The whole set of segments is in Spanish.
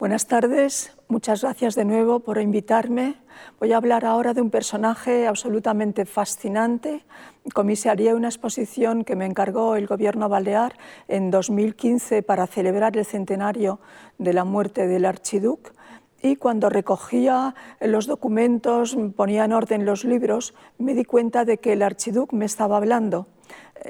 Buenas tardes, muchas gracias de nuevo por invitarme. Voy a hablar ahora de un personaje absolutamente fascinante. Comisaría una exposición que me encargó el gobierno balear en 2015 para celebrar el centenario de la muerte del archiduque y cuando recogía los documentos, ponía en orden los libros, me di cuenta de que el archiduque me estaba hablando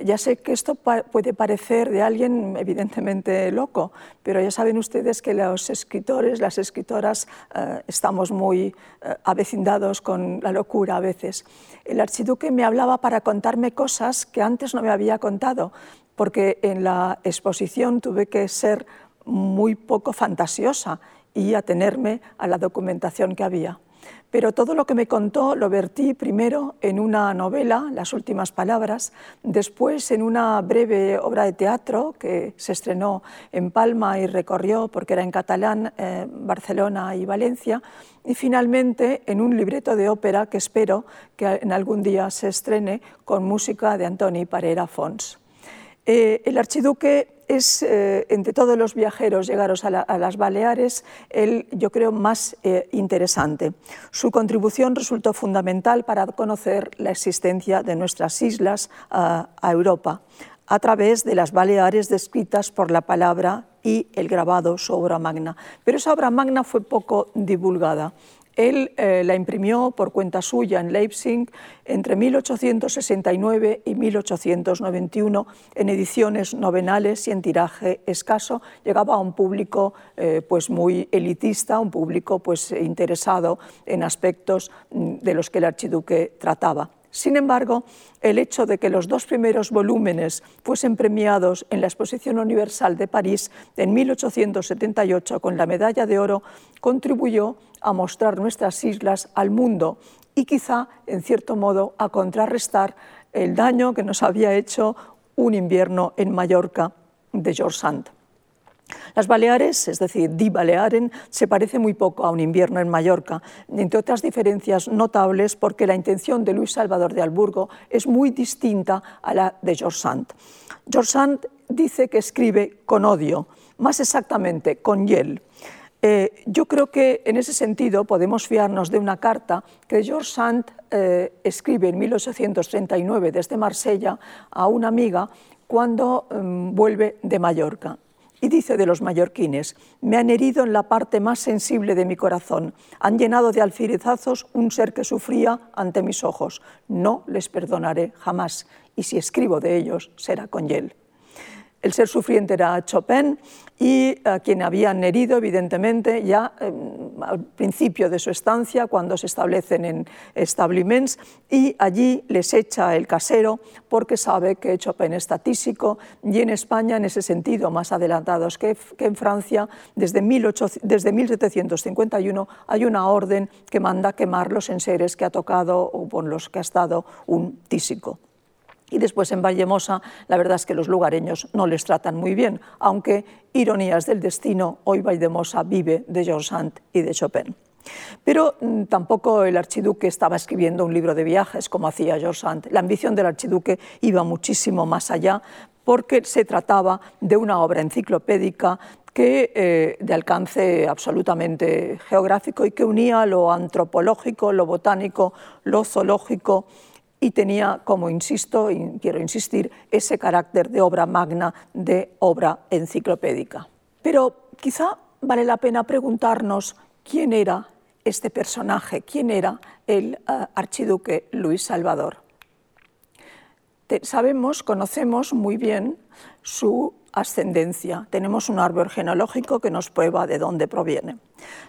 ya sé que esto puede parecer de alguien evidentemente loco, pero ya saben ustedes que los escritores, las escritoras, eh, estamos muy eh, avecindados con la locura a veces. El archiduque me hablaba para contarme cosas que antes no me había contado, porque en la exposición tuve que ser muy poco fantasiosa y atenerme a la documentación que había pero todo lo que me contó lo vertí primero en una novela, Las últimas palabras, después en una breve obra de teatro que se estrenó en Palma y recorrió, porque era en catalán, eh, Barcelona y Valencia, y finalmente en un libreto de ópera que espero que en algún día se estrene con música de Antoni Parera Fons. Eh, el archiduque es, eh, entre todos los viajeros llegaros a, las Baleares, el, yo creo, más eh, interesante. Su contribución resultó fundamental para conocer la existencia de nuestras islas a Europa, a través de las Baleares descritas por la palabra y el grabado, su obra magna. Pero esa obra magna fue poco divulgada. Él eh, la imprimió por cuenta suya en Leipzig entre 1869 y 1891 en ediciones novenales y en tiraje escaso. Llegaba a un público eh, pues muy elitista, un público pues, interesado en aspectos mm, de los que el archiduque trataba. Sin embargo, el hecho de que los dos primeros volúmenes fuesen premiados en la Exposición Universal de París en 1878 con la medalla de oro contribuyó a mostrar nuestras islas al mundo y quizá, en cierto modo, a contrarrestar el daño que nos había hecho un invierno en Mallorca de George Sand. Las Baleares, es decir, Di Balearen, se parece muy poco a un invierno en Mallorca, entre otras diferencias notables porque la intención de Luis Salvador de Alburgo es muy distinta a la de George Sand. George Sand dice que escribe con odio, más exactamente con hiel. Eh, yo creo que en ese sentido podemos fiarnos de una carta que George Sand eh, escribe en 1839 desde Marsella a una amiga cuando mm, vuelve de Mallorca. Y dice de los mallorquines, me han herido en la parte más sensible de mi corazón, han llenado de alfirizazos un ser que sufría ante mis ojos. No les perdonaré jamás, y si escribo de ellos será con hiel. El ser sufriente era Chopin y a quien habían herido, evidentemente, ya em, al principio de su estancia, cuando se establecen en establiments, y allí les echa el casero porque sabe que Chopin está tísico y en España, en ese sentido, más adelantados que, en Francia, desde, desde 1751 hay una orden que manda quemar los enseres que ha tocado o con los que ha estado un tísico. Y después en Vallemosa, la verdad es que los lugareños no les tratan muy bien, aunque, ironías del destino, hoy Valdemosa vive de George Sand y de Chopin. Pero mm, tampoco el archiduque estaba escribiendo un libro de viajes como hacía George Sand. La ambición del archiduque iba muchísimo más allá porque se trataba de una obra enciclopédica que, eh, de alcance absolutamente geográfico y que unía lo antropológico, lo botánico, lo zoológico y tenía, como insisto y quiero insistir, ese carácter de obra magna, de obra enciclopédica. Pero quizá vale la pena preguntarnos quién era este personaje, quién era el eh, archiduque Luis Salvador. sabemos, conocemos muy bien su ascendencia. Tenemos un árbol genealógico que nos prueba de dónde proviene.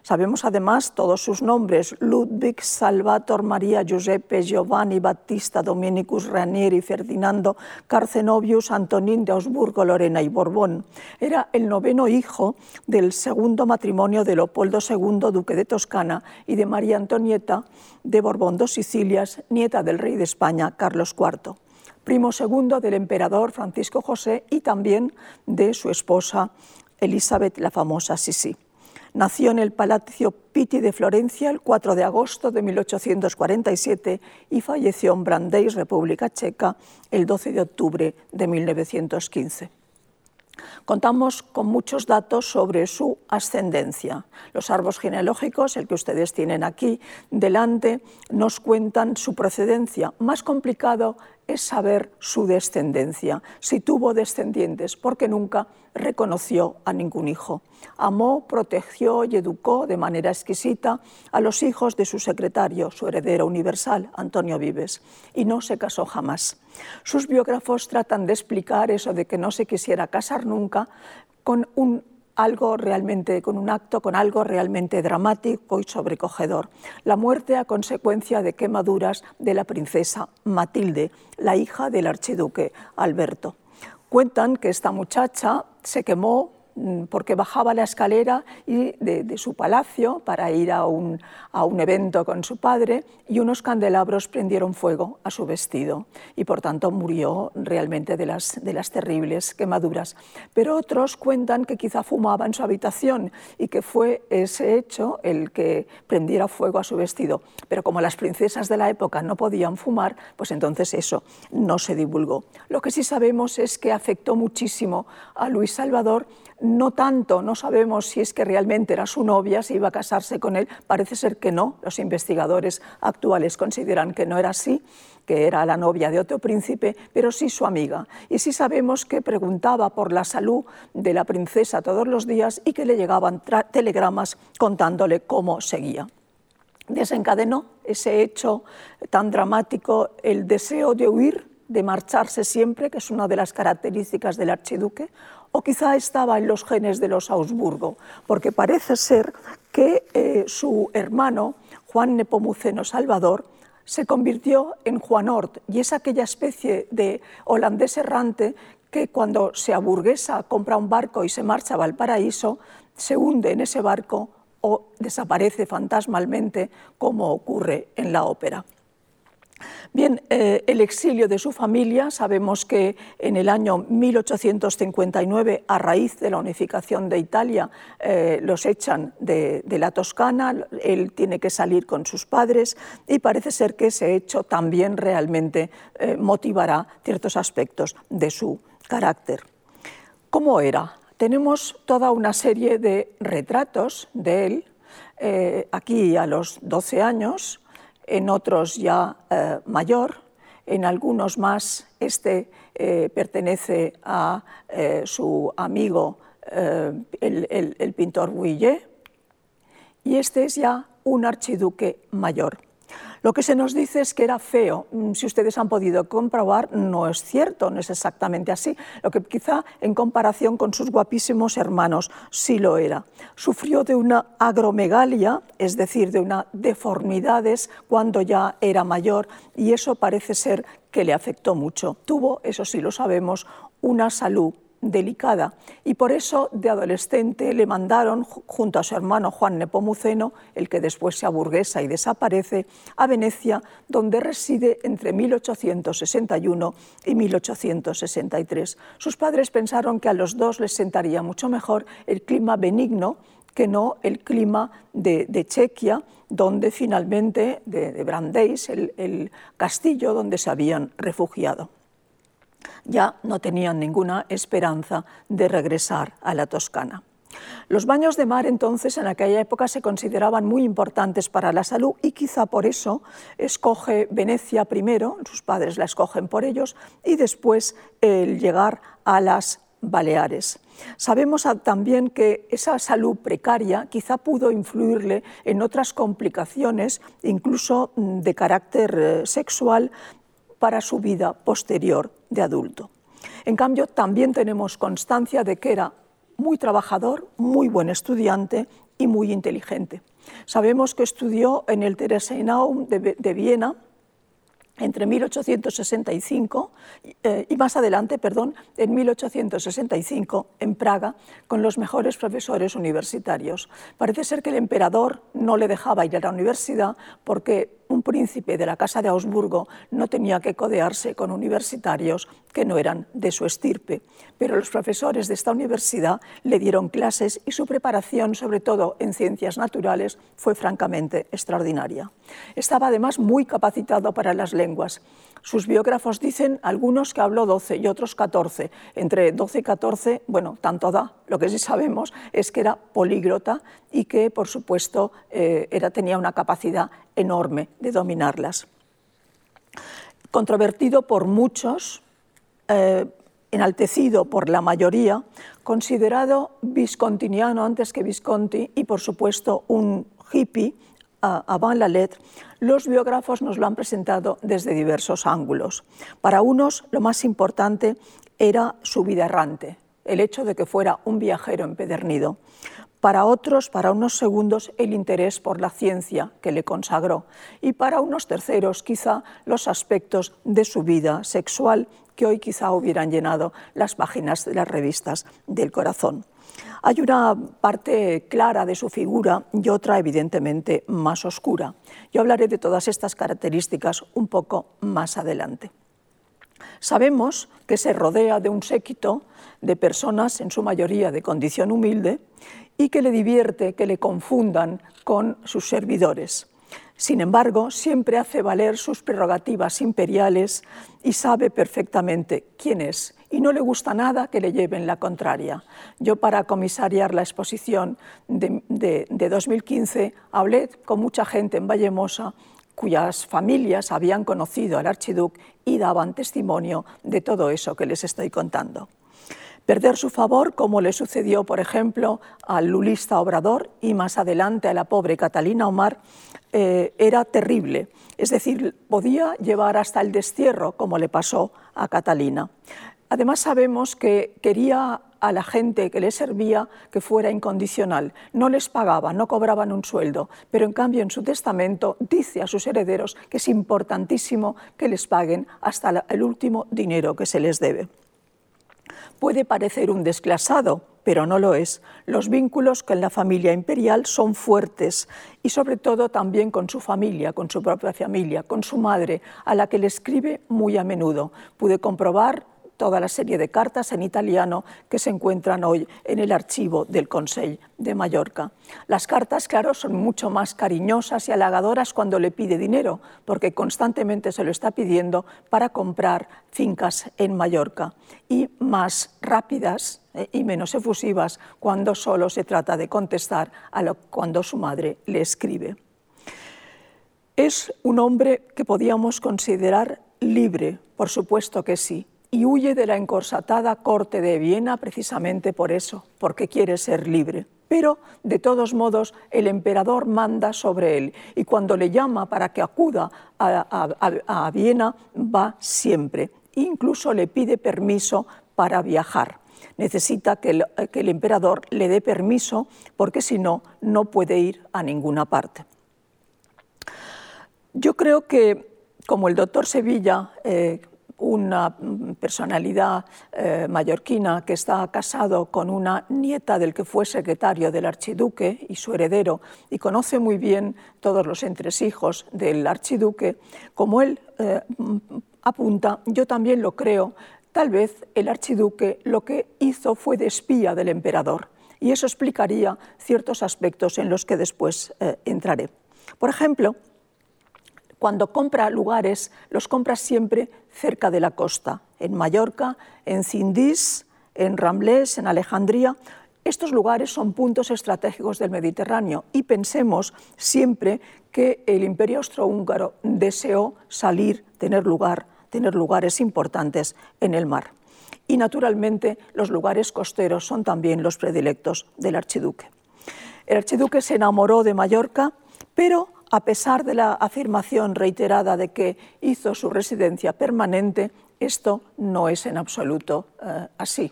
Sabemos además todos sus nombres, Ludwig, Salvator, María, Giuseppe, Giovanni, Battista, Dominicus, Ranieri, Ferdinando, Carcenovius, Antonín de Augsburgo, Lorena y Borbón. Era el noveno hijo del segundo matrimonio de Leopoldo II, duque de Toscana, y de María Antonieta de Borbón dos Sicilias, nieta del rey de España, Carlos IV primo segundo del emperador Francisco José y también de su esposa Elizabeth, la famosa Sisi. Nació en el Palacio Pitti de Florencia el 4 de agosto de 1847 y falleció en Brandeis, República Checa, el 12 de octubre de 1915. Contamos con muchos datos sobre su ascendencia. Los árboles genealógicos, el que ustedes tienen aquí delante, nos cuentan su procedencia. Más complicado es saber su descendencia, si tuvo descendientes, porque nunca reconoció a ningún hijo. Amó, protegió y educó de manera exquisita a los hijos de su secretario, su heredero universal, Antonio Vives, y no se casó jamás. Sus biógrafos tratan de explicar eso de que no se quisiera casar nunca con un algo realmente, con un acto, con algo realmente dramático y sobrecogedor. La muerte a consecuencia de quemaduras de la princesa Matilde, la hija del archiduque Alberto. Cuentan que esta muchacha se quemó porque bajaba la escalera y de, su palacio para ir a un, a un, evento con su padre y unos candelabros prendieron fuego a su vestido y por tanto murió realmente de las, de las terribles quemaduras. Pero otros cuentan que quizá fumaba en su habitación y que fue ese hecho el que prendiera fuego a su vestido. Pero como las princesas de la época no podían fumar, pues entonces eso no se divulgó. Lo que sí sabemos es que afectó muchísimo a Luis Salvador no tanto, no sabemos si es que realmente era su novia, si iba a casarse con él, parece ser que no, los investigadores actuales consideran que no era así, que era la novia de otro príncipe, pero sí su amiga. Y sí sabemos que preguntaba por la salud de la princesa todos los días y que le llegaban telegramas contándole cómo seguía. Desencadenó ese hecho tan dramático el deseo de huir, de marcharse siempre, que es una de las características del archiduque, o quizá estaba en los genes de los Augsburgo, porque parece ser que eh, su hermano, Juan Nepomuceno Salvador, se convirtió en Juan Ort y es aquella especie de holandés errante que cuando se aburguesa, compra un barco y se marcha a Valparaíso, se hunde en ese barco o desaparece fantasmalmente como ocurre en la ópera. Bien, eh, el exilio de su familia, sabemos que en el año 1859, a raíz de la unificación de Italia, eh, los echan de, la Toscana, él tiene que salir con sus padres y parece ser que ese hecho también realmente eh, motivará ciertos aspectos de su carácter. ¿Cómo era? Tenemos toda una serie de retratos de él, aquí a los 12 años, en otros ya eh, mayor, en algunos más este eh, pertenece a eh, su amigo el, el, pintor Bouillet y este es ya un archiduque mayor. Lo que se nos dice es que era feo. Mm, si ustedes han podido comprobar, no es cierto, no es exactamente así. Lo que quizá en comparación con sus guapísimos hermanos sí lo era. Sufrió de una agromegalia, es decir, de una deformidades cuando ya era mayor y eso parece ser que le afectó mucho. Tuvo, eso sí lo sabemos, una salud delicada y por eso de adolescente le mandaron junto a su hermano Juan Nepomuceno, el que después se aburguesa y desaparece, a Venecia, donde reside entre 1861 y 1863. Sus padres pensaron que a los dos les sentaría mucho mejor el clima benigno que no el clima de, Chequia, donde finalmente, de, de el castillo donde se habían refugiado ya no tenían ninguna esperanza de regresar a la Toscana. Los baños de mar entonces en aquella época se consideraban muy importantes para la salud y quizá por eso escoge Venecia primero, sus padres la escogen por ellos, y después el llegar a las Baleares. Sabemos también que esa salud precaria quizá pudo influirle en otras complicaciones, incluso mm, de carácter eh, sexual, para su vida posterior de adulto. En cambio, también tenemos constancia de que era muy trabajador, muy buen estudiante y muy inteligente. Sabemos que estudió en el Theresienraum de, Viena entre 1865 eh, y más adelante, perdón, en 1865 en Praga con los mejores profesores universitarios. Parece ser que el emperador no le dejaba ir a la universidad porque un príncipe de la Casa de Augsburgo no tenía que codearse con universitarios que no eran de su estirpe, pero los profesores de esta universidad le dieron clases y su preparación, sobre todo en ciencias naturales, fue francamente extraordinaria. Estaba además muy capacitado para las lenguas. Sus biógrafos dicen algunos que habló 12 y otros 14. Entre 12 y 14, bueno, tanto da. Lo que sí sabemos es que era políglota y que, por supuesto, eh, era, tenía una capacidad enorme de dominarlas. Controvertido por muchos, eh, enaltecido por la mayoría, considerado viscontiniano antes que Visconti y, por supuesto, un hippie avant la lettre, los biógrafos nos lo han presentado desde diversos ángulos. Para unos, lo más importante era su vida errante, el hecho de que fuera un viajero empedernido. Para otros, para unos segundos, el interés por la ciencia que le consagró. Y para unos terceros, quizá los aspectos de su vida sexual que hoy quizá hubieran llenado las páginas de las revistas del corazón. Hay una parte clara de su figura y otra evidentemente más oscura. Yo hablaré de todas estas características un poco más adelante. Sabemos que se rodea de un séquito de personas, en su mayoría de condición humilde, y que le divierte que le confundan con sus servidores. Sin embargo, siempre hace valer sus prerrogativas imperiales y sabe perfectamente quién es y no le gusta nada que le lleven la contraria. Yo para comisariar la exposición de, 2015 hablé con mucha gente en Vallemosa cuyas familias habían conocido al archiduque y daban testimonio de todo eso que les estoy contando. Perder su favor, como le sucedió, por ejemplo, al lulista Obrador y más adelante a la pobre Catalina Omar, eh, era terrible. Es decir, podía llevar hasta el destierro, como le pasó a Catalina. Además sabemos que quería a la gente que le servía que fuera incondicional. No les pagaba, no cobraban un sueldo, pero en cambio en su testamento dice a sus herederos que es importantísimo que les paguen hasta el último dinero que se les debe. Puede parecer un desclasado, pero no lo es. Los vínculos con la familia imperial son fuertes y sobre todo también con su familia, con su propia familia, con su madre, a la que le escribe muy a menudo. Pude comprobar toda la serie de cartas en italiano que se encuentran hoy en el archivo del Consejo de Mallorca. Las cartas, claro, son mucho más cariñosas y halagadoras cuando le pide dinero, porque constantemente se lo está pidiendo para comprar fincas en Mallorca, y más rápidas eh, y menos efusivas cuando solo se trata de contestar a cuando su madre le escribe. Es un hombre que podíamos considerar libre, por supuesto que sí, y huye de la encorsatada corte de Viena precisamente por eso, porque quiere ser libre. Pero, de todos modos, el emperador manda sobre él y cuando le llama para que acuda a, Viena, va siempre. Incluso le pide permiso para viajar. Necesita que el, que el emperador le dé permiso porque si no, no puede ir a ninguna parte. Yo creo que, como el doctor Sevilla eh, una personalidad eh, mallorquina que está casado con una nieta del que fue secretario del archiduque y su heredero y conoce muy bien todos los entresijos del archiduque, como él eh, apunta, yo también lo creo, tal vez el archiduque lo que hizo fue de espía del emperador y eso explicaría ciertos aspectos en los que después eh, entraré. Por ejemplo, cuando compra lugares, los compra siempre cerca de la costa, en Mallorca, en Cindís, en Ramblés, en Alejandría. Estos lugares son puntos estratégicos del Mediterráneo y pensemos siempre que el imperio austrohúngaro deseó salir, tener lugar, tener lugares importantes en el mar. Y naturalmente los lugares costeros son también los predilectos del archiduque. El archiduque se enamoró de Mallorca, pero a pesar de la afirmación reiterada de que hizo su residencia permanente, esto no es en absoluto eh, así.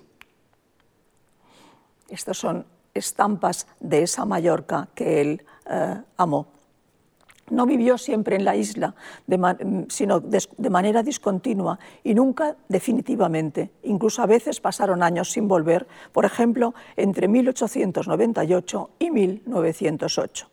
Estas son estampas de esa Mallorca que él eh, amó. No vivió siempre en la isla, sino de manera discontinua y nunca definitivamente. Incluso a veces pasaron años sin volver, por ejemplo, entre 1898 y 1908.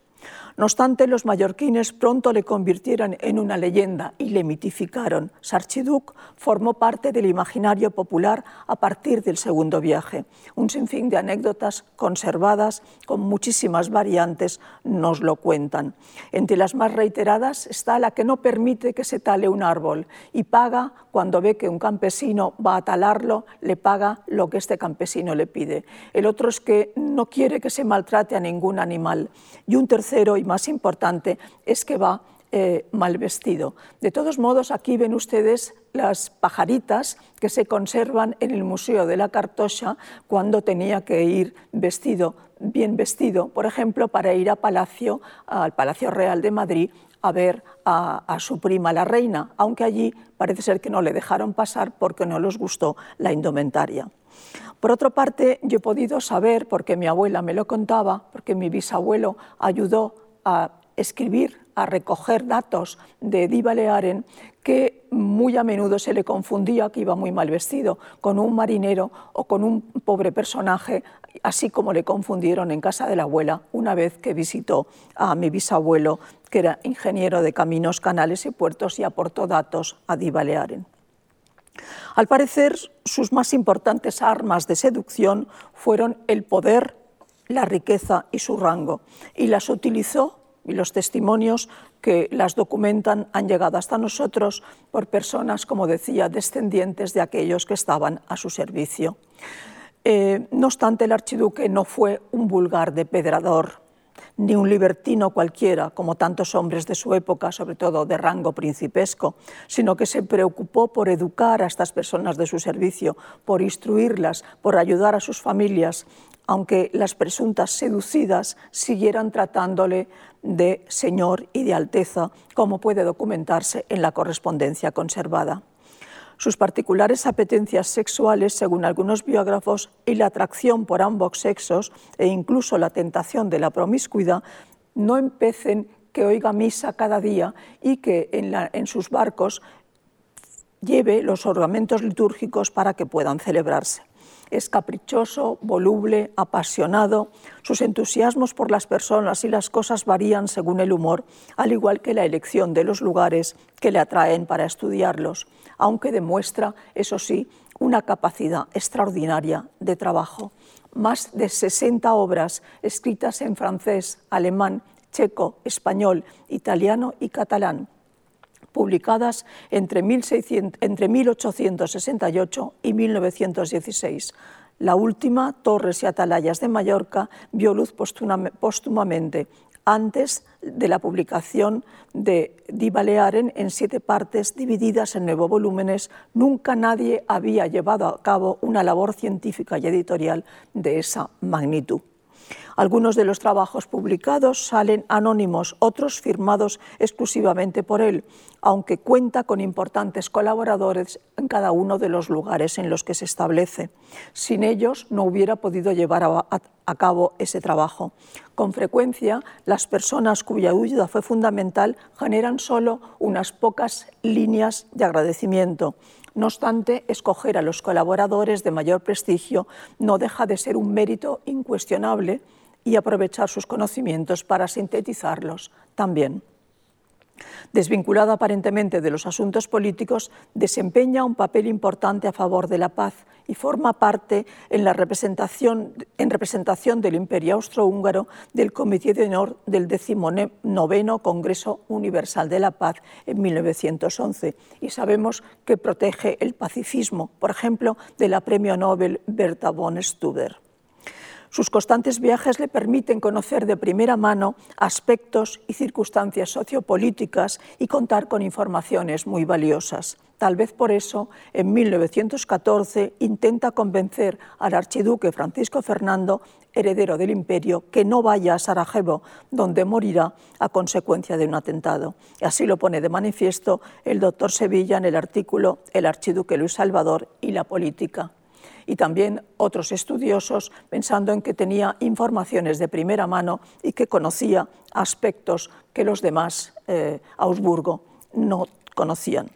No obstante, los mallorquines pronto le convirtieron en una leyenda y le mitificaron. Sarchiduc formó parte del imaginario popular a partir del segundo viaje. Un sinfín de anécdotas conservadas con muchísimas variantes nos lo cuentan. Entre las más reiteradas está la que no permite que se tale un árbol y paga cuando ve que un campesino va a talarlo, le paga lo que este campesino le pide. El otro es que no quiere que se maltrate a ningún animal. Y un tercero, y más importante, es que va eh, mal vestido. De todos modos, aquí ven ustedes las pajaritas que se conservan en el Museo de la Cartocha cuando tenía que ir vestido, bien vestido, por ejemplo, para ir a Palacio, al Palacio Real de Madrid a ver a, a, su prima la reina, aunque allí parece ser que no le dejaron pasar porque no les gustó la indumentaria. Por otra parte, yo he podido saber, porque mi abuela me lo contaba, porque mi bisabuelo ayudó a escribir, a recoger datos de Di Balearen, que muy a menudo se le confundía que iba muy mal vestido con un marinero o con un pobre personaje, así como le confundieron en casa de la abuela una vez que visitó a mi bisabuelo, que era ingeniero de caminos, canales y puertos y aportó datos a Di Balearen. Al parecer, sus más importantes armas de seducción fueron el poder, la riqueza y su rango, y las utilizó, y los testimonios que las documentan han llegado hasta nosotros por personas, como decía, descendientes de aquellos que estaban a su servicio. Eh, no obstante, el archiduque no fue un vulgar depedrador, ni un libertino cualquiera, como tantos hombres de su época, sobre todo de rango principesco, sino que se preocupó por educar a estas personas de su servicio, por instruirlas, por ayudar a sus familias, aunque las presuntas seducidas siguieran tratándole de señor y de alteza, como puede documentarse en la correspondencia conservada. Sus particulares apetencias sexuales, según algunos biógrafos, y la atracción por ambos sexos e incluso la tentación de la promiscuidad no empecen que oiga misa cada día y que en, sus barcos lleve los ornamentos litúrgicos para que puedan celebrarse. Es caprichoso, voluble, apasionado. Sus entusiasmos por las personas y las cosas varían según el humor, al igual que la elección de los lugares que le atraen para estudiarlos, aunque demuestra, eso sí, una capacidad extraordinaria de trabajo. Más de 60 obras escritas en francés, alemán, checo, español, italiano y catalán publicadas entre, 1868 y 1916. La última, Torres y Atalayas de Mallorca, vio luz póstumamente antes de la publicación de Di Balearen en siete partes divididas en nueve volúmenes, nunca nadie había llevado a cabo una labor científica y editorial de esa magnitud. Algunos de los trabajos publicados salen anónimos, otros firmados exclusivamente por él, aunque cuenta con importantes colaboradores en cada uno de los lugares en los que se establece. Sin ellos no hubiera podido llevar a, cabo ese trabajo. Con frecuencia, las personas cuya ayuda fue fundamental generan solo unas pocas líneas de agradecimiento. No obstante, escoger a los colaboradores de mayor prestigio no deja de ser un mérito incuestionable y aprovechar sus conocimientos para sintetizarlos también. Desvinculada aparentemente de los asuntos políticos, desempeña un papel importante a favor de la paz y forma parte en la representación, en representación del Imperio Austrohúngaro del Comité de Honor del XIX Congreso Universal de la Paz en 1911 y sabemos que protege el pacifismo, por ejemplo, de la Premio Nobel Berta von Stuber. Sus constantes viajes le permiten conocer de primera mano aspectos y circunstancias sociopolíticas y contar con informaciones muy valiosas. Tal vez por eso, en 1914 intenta convencer al archiduque Francisco Fernando, heredero del imperio, que no vaya a Sarajevo, donde morirá a consecuencia de un atentado. Así lo pone de manifiesto el doctor Sevilla en el artículo El archiduque Luis Salvador y la política y también otros estudiosos pensando en que tenía informaciones de primera mano y que conocía aspectos que los demás eh, Augsburgo no conocían.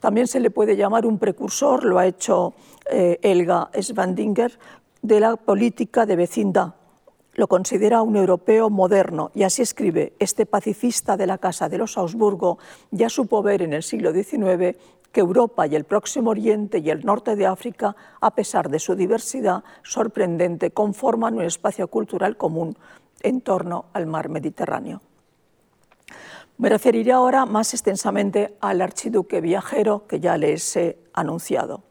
También se le puede llamar un precursor, lo ha hecho eh, Elga Svandinger, de la política de vecindad, lo considera un europeo moderno y así escribe, este pacifista de la Casa de los Augsburgo ya supo ver en el siglo XIX que Europa y el Próximo Oriente y el norte de África, a pesar de su diversidad sorprendente, conforman un espacio cultural común en torno al mar Mediterráneo. Me referiré ahora más extensamente al archiduque viajero que ya les he anunciado.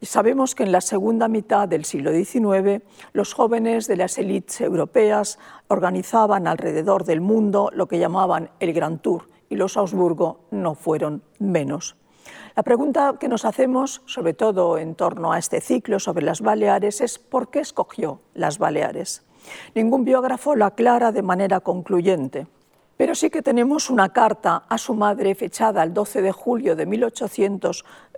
Sabemos que en la segunda mitad del siglo XIX los jóvenes de las élites europeas organizaban alrededor del mundo lo que llamaban el Gran Tour y los Augsburgo no fueron menos. La pregunta que nos hacemos, sobre todo en torno a este ciclo sobre las Baleares, es ¿por qué escogió las Baleares? Ningún biógrafo lo aclara de manera concluyente. Pero sí que tenemos una carta a su madre fechada el 12 de julio de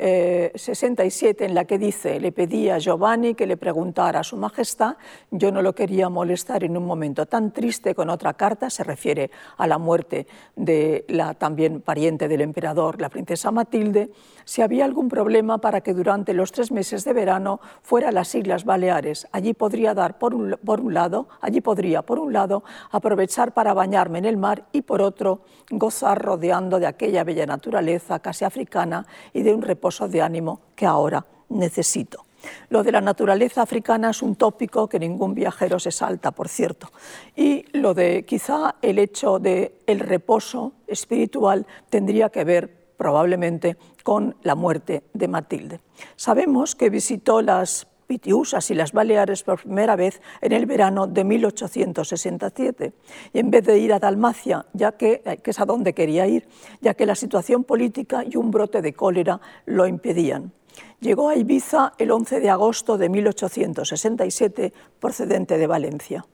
1867 en la que dice, le pedí a Giovanni que le preguntara a su majestad, yo no lo quería molestar en un momento tan triste con otra carta, se refiere a la muerte de la también pariente del emperador, la princesa Matilde, si había algún problema para que durante los tres meses de verano fuera a las Islas Baleares. Allí podría dar por un, por un lado, allí podría por un lado aprovechar para bañarme en el mar y por otro gozar rodeando de aquella bella naturaleza casi africana y de un reposo de ánimo que ahora necesito. Lo de la naturaleza africana es un tópico que ningún viajero se salta, por cierto. Y lo de quizá el hecho de el reposo espiritual tendría que ver probablemente con la muerte de Matilde. Sabemos que visitó las Pitiusas y las Baleares por primera vez en el verano de 1867. Y en vez de ir a Dalmacia, ya que, eh, que es a donde quería ir, ya que la situación política y un brote de cólera lo impedían. Llegó a Ibiza el 11 de agosto de 1867, procedente de Valencia.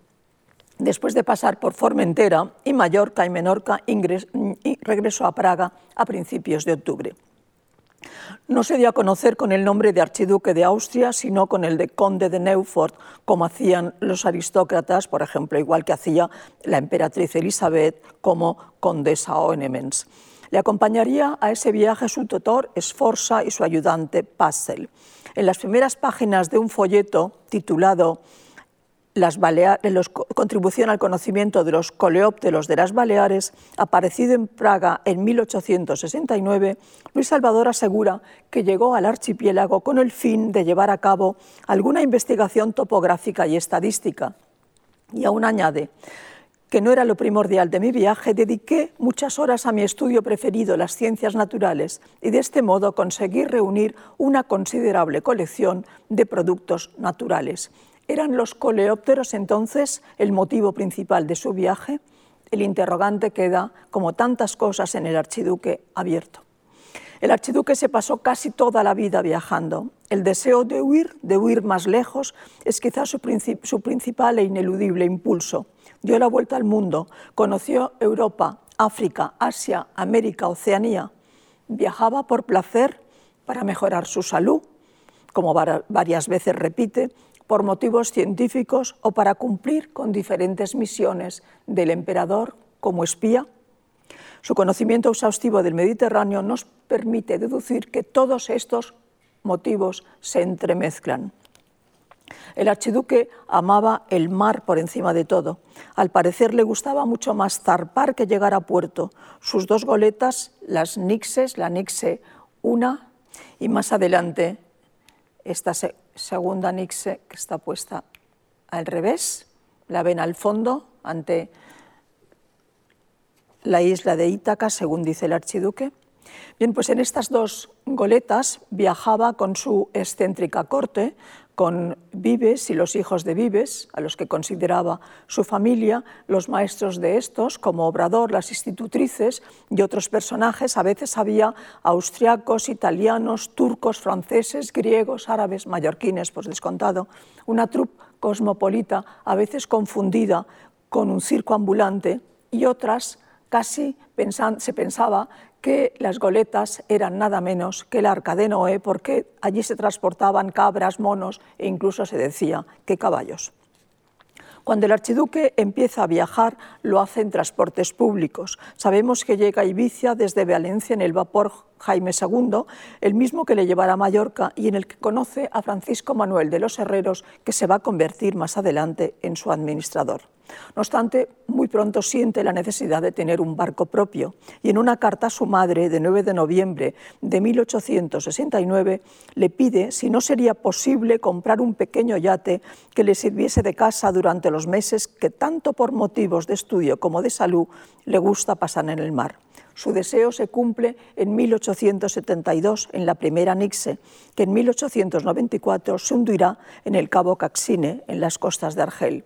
Después de pasar por Formentera y Mallorca y Menorca, regresó a Praga a principios de octubre. No se dio a conocer con el nombre de archiduque de Austria, sino con el de conde de Neufort, como hacían los aristócratas, por ejemplo, igual que hacía la emperatriz Elizabeth como condesa Oenemens. Le acompañaría a ese viaje su tutor Sforza y su ayudante Passel. En las primeras páginas de un folleto titulado las contribución al conocimiento de los coleópteros de las Baleares, aparecido en Praga en 1869, Luis Salvador asegura que llegó al archipiélago con el fin de llevar a cabo alguna investigación topográfica y estadística. Y aún añade que no era lo primordial de mi viaje, dediqué muchas horas a mi estudio preferido, las ciencias naturales, y de este modo conseguí reunir una considerable colección de productos naturales. ¿Eran los coleópteros entonces el motivo principal de su viaje? El interrogante queda, como tantas cosas en el archiduque, abierto. El archiduque se pasó casi toda la vida viajando. El deseo de huir, de huir más lejos, es quizás su, su, principal e ineludible impulso. Dio la vuelta al mundo, conoció Europa, África, Asia, América, Oceanía. Viajaba por placer para mejorar su salud, como varias veces repite, por motivos científicos o para cumplir con diferentes misiones del emperador como espía. Su conocimiento exhaustivo del Mediterráneo nos permite deducir que todos estos motivos se entremezclan. El archiduque amaba el mar por encima de todo. Al parecer le gustaba mucho más zarpar que llegar a puerto. Sus dos goletas, las Nixes, la Nixe 1 y más adelante esta segunda nixe que está puesta al revés, la ven al fondo ante la isla de Ítaca, según dice el archiduque. Bien, pues en estas dos goletas viajaba con su excéntrica corte, con Vives y los hijos de Vives, a los que consideraba su familia, los maestros de estos, como Obrador, las institutrices y otros personajes. A veces había austriacos, italianos, turcos, franceses, griegos, árabes, mallorquines, por descontado. Una troupe cosmopolita, a veces confundida con un circo ambulante, y otras casi se pensaba que las goletas eran nada menos que el arca de Noé, porque allí se transportaban cabras, monos e incluso se decía que caballos. Cuando el archiduque empieza a viajar, lo hace en transportes públicos. Sabemos que llega a Ibiza desde Valencia en el vapor Jaime II, el mismo que le llevará a Mallorca y en el que conoce a Francisco Manuel de los Herreros, que se va a convertir más adelante en su administrador. No obstante, muy pronto siente la necesidad de tener un barco propio y en una carta a su madre de 9 de noviembre de 1869 le pide si no sería posible comprar un pequeño yate que le sirviese de casa durante los meses que tanto por motivos de estudio como de salud le gusta pasar en el mar. Su deseo se cumple en 1872 en la primera Nixe, que en 1894 se hundirá en el Cabo Caxine, en las costas de Argel.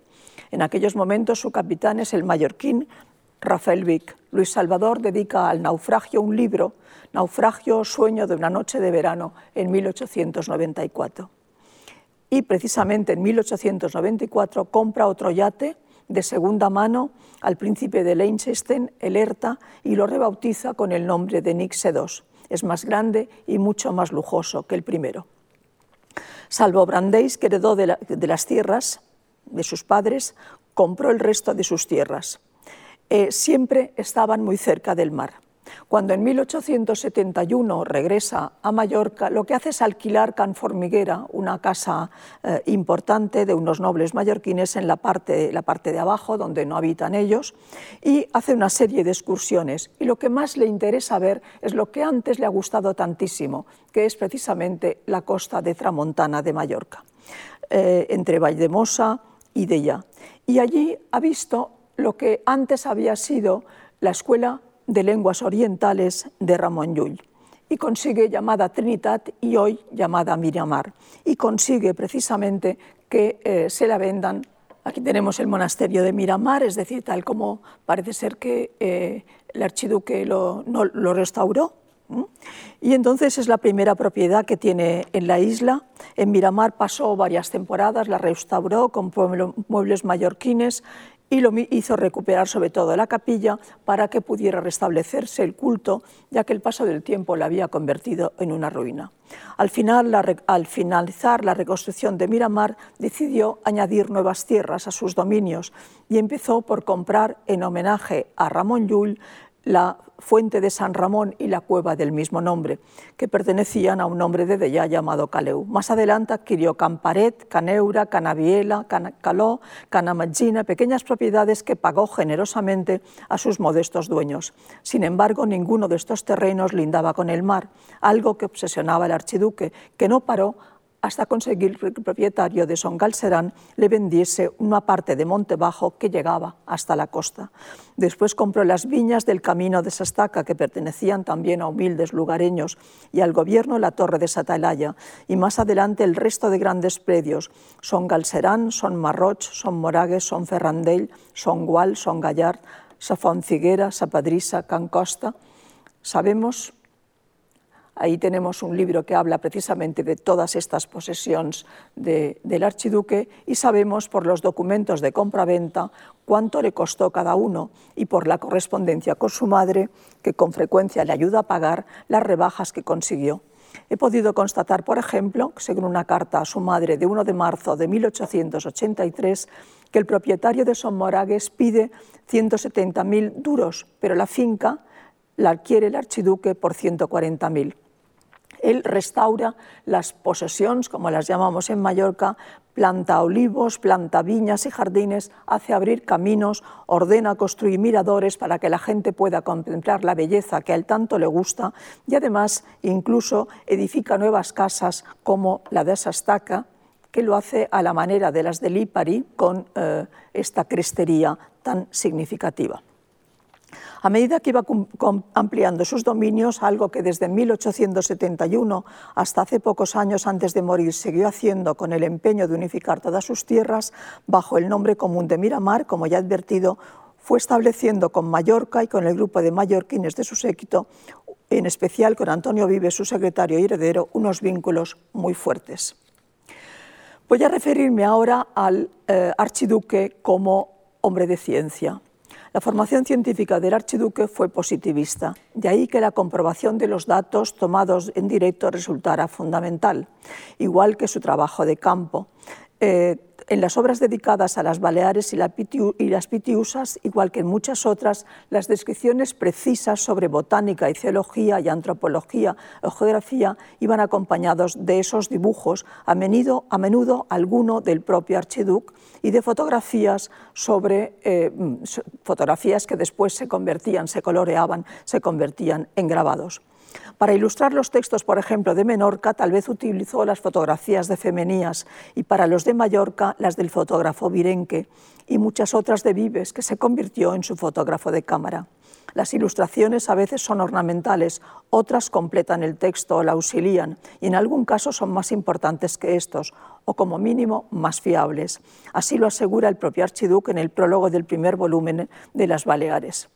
En aquellos momentos su capitán es el mallorquín Rafael Vic. Luis Salvador dedica al naufragio un libro, Naufragio, sueño de una noche de verano, en 1894. Y precisamente en 1894 compra otro yate de segunda mano al príncipe de Leinstein, el Erta, y lo rebautiza con el nombre de Nixe II. Es más grande y mucho más lujoso que el primero. Salvo Brandeis, que heredó de, de las tierras, de sus padres, compró el resto de sus tierras. Eh, siempre estaban muy cerca del mar. Cuando en 1871 regresa a Mallorca, lo que hace es alquilar Can Formiguera, una casa eh, importante de unos nobles mallorquines en la parte, la parte de abajo, donde no habitan ellos, y hace una serie de excursiones. Y lo que más le interesa ver es lo que antes le ha gustado tantísimo, que es precisamente la costa de Tramontana de Mallorca, eh, entre Valdemosa, y de ella. Y allí ha visto lo que antes había sido la Escuela de Lenguas Orientales de Ramón Llull y consigue llamada Trinidad y hoy llamada Miramar. Y consigue precisamente que eh, se la vendan. Aquí tenemos el monasterio de Miramar, es decir, tal como parece ser que eh, el archiduque lo, no, lo restauró. Y entonces es la primera propiedad que tiene en la isla. En Miramar pasó varias temporadas, la restauró con muebles mallorquines y lo hizo recuperar sobre todo la capilla para que pudiera restablecerse el culto, ya que el paso del tiempo la había convertido en una ruina. Al, final, al finalizar la reconstrucción de Miramar, decidió añadir nuevas tierras a sus dominios y empezó por comprar en homenaje a Ramón Llull la fuente de San Ramón y la cueva del mismo nombre, que pertenecían a un hombre de Dellá llamado Caleu. Más adelante adquirió Camparet, Caneura, Canaviela, Caló, Canamagina, pequeñas propiedades que pagó generosamente a sus modestos dueños. Sin embargo, ninguno de estos terrenos lindaba con el mar, algo que obsesionaba al archiduque, que no paró hasta conseguir que el propietario de Son Galserán le vendiese una parte de Monte Bajo que llegaba hasta la costa. Después compró las viñas del camino de Sastaca, que pertenecían también a humildes lugareños, y al gobierno la torre de Satalaya, y más adelante el resto de grandes predios, Son Galserán, Son Marroch, Son Moragues, Son Ferrandell, Son Gual, Son Gallard, Safón Ciguera, Sapadrisa, Can Costa. Sabemos Ahí tenemos un libro que habla precisamente de todas estas posesiones del archiduque y sabemos por los documentos de compra-venta cuánto le costó cada uno y por la correspondencia con su madre, que con frecuencia le ayuda a pagar las rebajas que consiguió. He podido constatar, por ejemplo, según una carta a su madre de 1 de marzo de 1883, que el propietario de Moragues pide 170.000 duros, pero la finca la adquiere el archiduque por 140.000. Él restaura las posesiones, como las llamamos en Mallorca, planta olivos, planta viñas y jardines, hace abrir caminos, ordena construir miradores para que la gente pueda contemplar la belleza que a él tanto le gusta y además incluso edifica nuevas casas como la de Sastaca, que lo hace a la manera de las de Lipari con eh, esta crestería tan significativa. A medida que iba ampliando sus dominios, algo que desde 1871 hasta hace pocos años antes de morir siguió haciendo con el empeño de unificar todas sus tierras, bajo el nombre común de Miramar, como ya he advertido, fue estableciendo con Mallorca y con el grupo de mallorquines de su séquito, en especial con Antonio Vives, su secretario y heredero, unos vínculos muy fuertes. Voy a referirme ahora al eh, archiduque como hombre de ciencia. La formación científica del archiduque fue positivista, de ahí que la comprobación de los datos tomados en directo resultara fundamental, igual que su trabajo de campo. Eh, en las obras dedicadas a las Baleares y, las Pitiusas, igual que en muchas otras, las descripciones precisas sobre botánica y zoología y antropología o geografía iban acompañados de esos dibujos, a menudo, a menudo alguno del propio archiduque, y de fotografías sobre eh, fotografías que después se convertían, se coloreaban, se convertían en grabados. Para ilustrar los textos, por ejemplo, de Menorca, tal vez utilizó las fotografías de Femenías y para los de Mallorca las del fotógrafo Virenque y muchas otras de Vives, que se convirtió en su fotógrafo de cámara. Las ilustraciones a veces son ornamentales, otras completan el texto o la auxilian y en algún caso son más importantes que estos o como mínimo más fiables. Así lo asegura el propio archiduque en el prólogo del primer volumen de Las Baleares.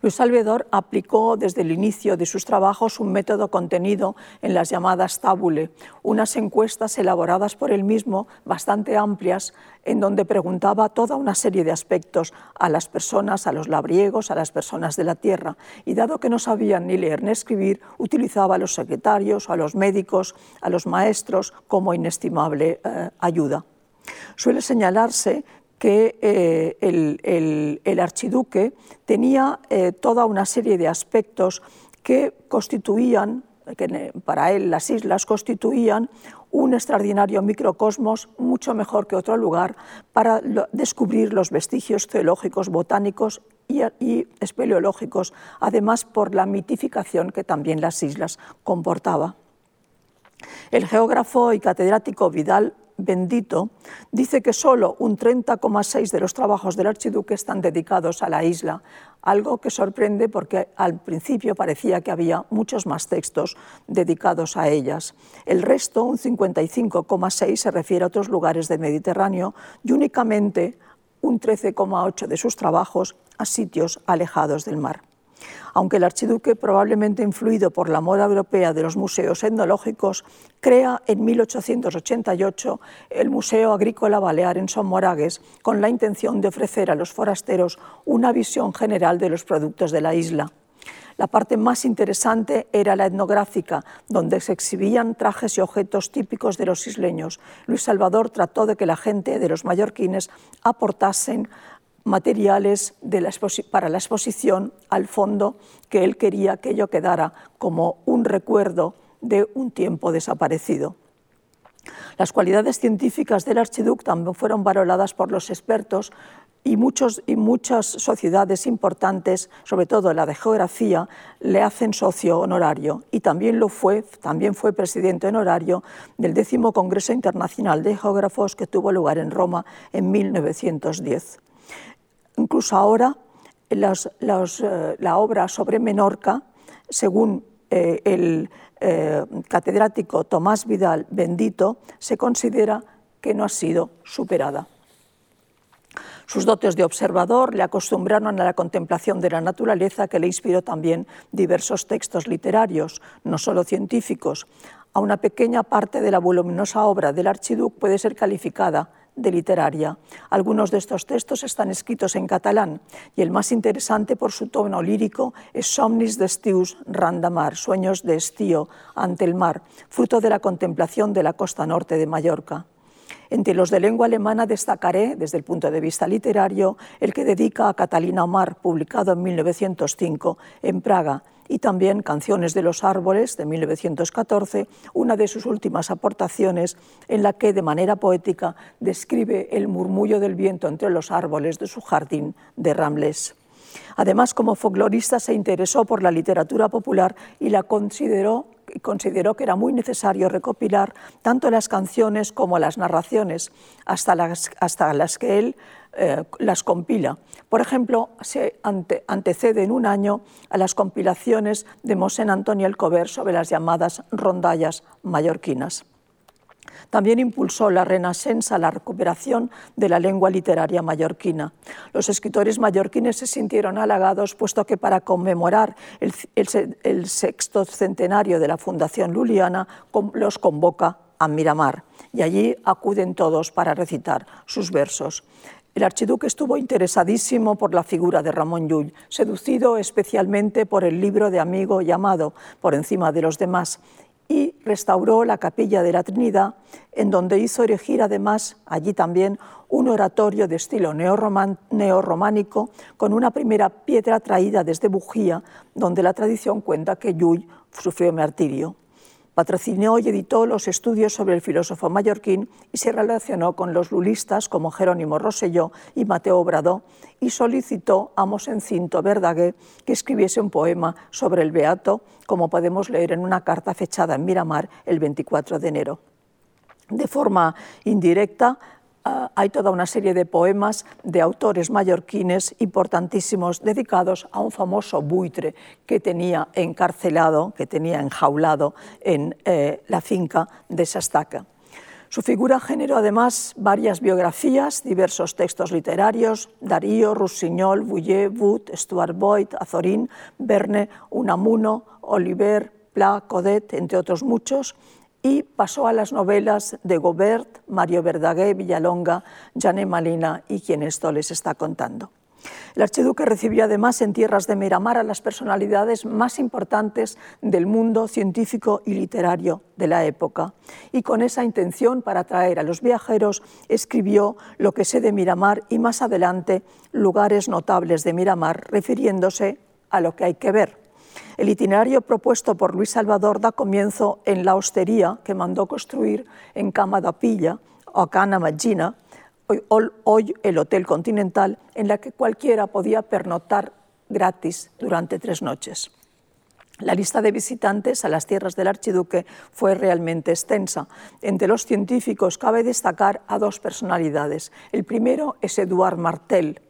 Luis Salvador aplicó desde el inicio de sus trabajos un método contenido en las llamadas tabule, unas encuestas elaboradas por él mismo, bastante amplias, en donde preguntaba toda una serie de aspectos a las personas, a los labriegos, a las personas de la tierra, y dado que no sabían ni leer ni escribir, utilizaba a los secretarios, a los médicos, a los maestros como inestimable eh, ayuda. Suele señalarse que eh, el, archiduque tenía eh, toda una serie de aspectos que constituían, que para él las islas constituían un extraordinario microcosmos mucho mejor que otro lugar para descubrir los vestigios teológicos, botánicos y, y espeleológicos, además por la mitificación que también las islas comportaba. El geógrafo y catedrático Vidal Bendito dice que solo un 30,6 de los trabajos del archiduque están dedicados a la isla, algo que sorprende porque al principio parecía que había muchos más textos dedicados a ellas. El resto, un 55,6, se refiere a otros lugares del Mediterráneo y únicamente un 13,8 de sus trabajos a sitios alejados del mar aunque el archiduque, probablemente influido por la moda europea de los museos etnológicos, crea en 1888 el Museo Agrícola Balear en Moragues con la intención de ofrecer a los forasteros una visión general de los productos de la isla. La parte más interesante era la etnográfica, donde se exhibían trajes y objetos típicos de los isleños. Luis Salvador trató de que la gente de los mallorquines aportasen materiales para la exposición al fondo que él quería que ello quedara como un recuerdo de un tiempo desaparecido. Las cualidades científicas del archiduque también fueron valoradas por los expertos y, muchos, y muchas sociedades importantes, sobre todo la de geografía, le hacen socio honorario y también lo fue, también fue presidente honorario del décimo Congreso Internacional de Geógrafos que tuvo lugar en Roma en 1910. Incluso ahora eh, la obra sobre Menorca, según eh, el eh, catedrático Tomás Vidal Bendito, se considera que no ha sido superada. Sus dotes de observador le acostumbraron a la contemplación de la naturaleza que le inspiró también diversos textos literarios, no solo científicos. A una pequeña parte de la voluminosa obra del archiduque puede ser calificada de literaria. Algunos de estos textos están escritos en catalán y el más interesante por su tono lírico es Somnis d'estius randamar, Sueños de estío ante el mar, fruto de la contemplación de la costa norte de Mallorca. Entre los de lengua alemana destacaré, desde el punto de vista literario, el que dedica a Catalina Omar, publicado en 1905 en Praga, y también Canciones de los Árboles de 1914, una de sus últimas aportaciones en la que de manera poética describe el murmullo del viento entre los árboles de su jardín de Ramles. Además, como folclorista se interesó por la literatura popular y la consideró consideró que era muy necesario recopilar tanto las canciones como las narraciones, hasta las, hasta las que él eh, las compila. Por ejemplo, se antecede en un año a las compilaciones de Mosén Antonio Alcover sobre las llamadas rondallas mallorquinas. También impulsó la renacenza, la recuperación de la lengua literaria mallorquina. Los escritores mallorquines se sintieron halagados, puesto que para conmemorar el, sexto centenario de la Fundación Luliana los convoca a Miramar y allí acuden todos para recitar sus versos. El archiduque estuvo interesadísimo por la figura de Ramón Llull, seducido especialmente por el libro de amigo llamado por encima de los demás y restauró la capilla de la Trinidad, en donde hizo erigir además allí también un oratorio de estilo neorrománico con una primera piedra traída desde Bujía, donde la tradición cuenta que Llull sufrió martirio. Patrocinó y editó los estudios sobre el filósofo mallorquín y se relacionó con los lulistas como Jerónimo Rosselló y Mateo Obrador y solicitó a Mosencinto Verdaguer que escribiese un poema sobre el Beato, como podemos leer en una carta fechada en Miramar el 24 de enero. De forma indirecta, hay toda una serie de poemas de autores mallorquines importantísimos dedicados a un famoso buitre que tenía encarcelado, que tenía enjaulado en eh, la finca de Sastaca. Su figura generó además varias biografías, diversos textos literarios, Darío, Rusiñol, Bouillet, Wood, Stuart Boyd, Azorín, Verne, Unamuno, Oliver, Pla, Codet, entre otros muchos, y pasó a las novelas de Gobert, Mario Verdaguer, Villalonga, Jané Malina y quien esto les está contando. El archiduque recibió además en tierras de Miramar a las personalidades más importantes del mundo científico y literario de la época y con esa intención para atraer a los viajeros escribió Lo que sé de Miramar y más adelante Lugares notables de Miramar refiriéndose a lo que hay que ver el itinerario propuesto por Luis Salvador da comienzo en la hostería que mandó construir en Cama da Pilla o Cana Magina, hoy el Hotel Continental, en la que cualquiera podía pernoctar gratis durante tres noches. La lista de visitantes a las tierras del archiduque fue realmente extensa. Entre los científicos cabe destacar a dos personalidades. El primero es Eduard Martel,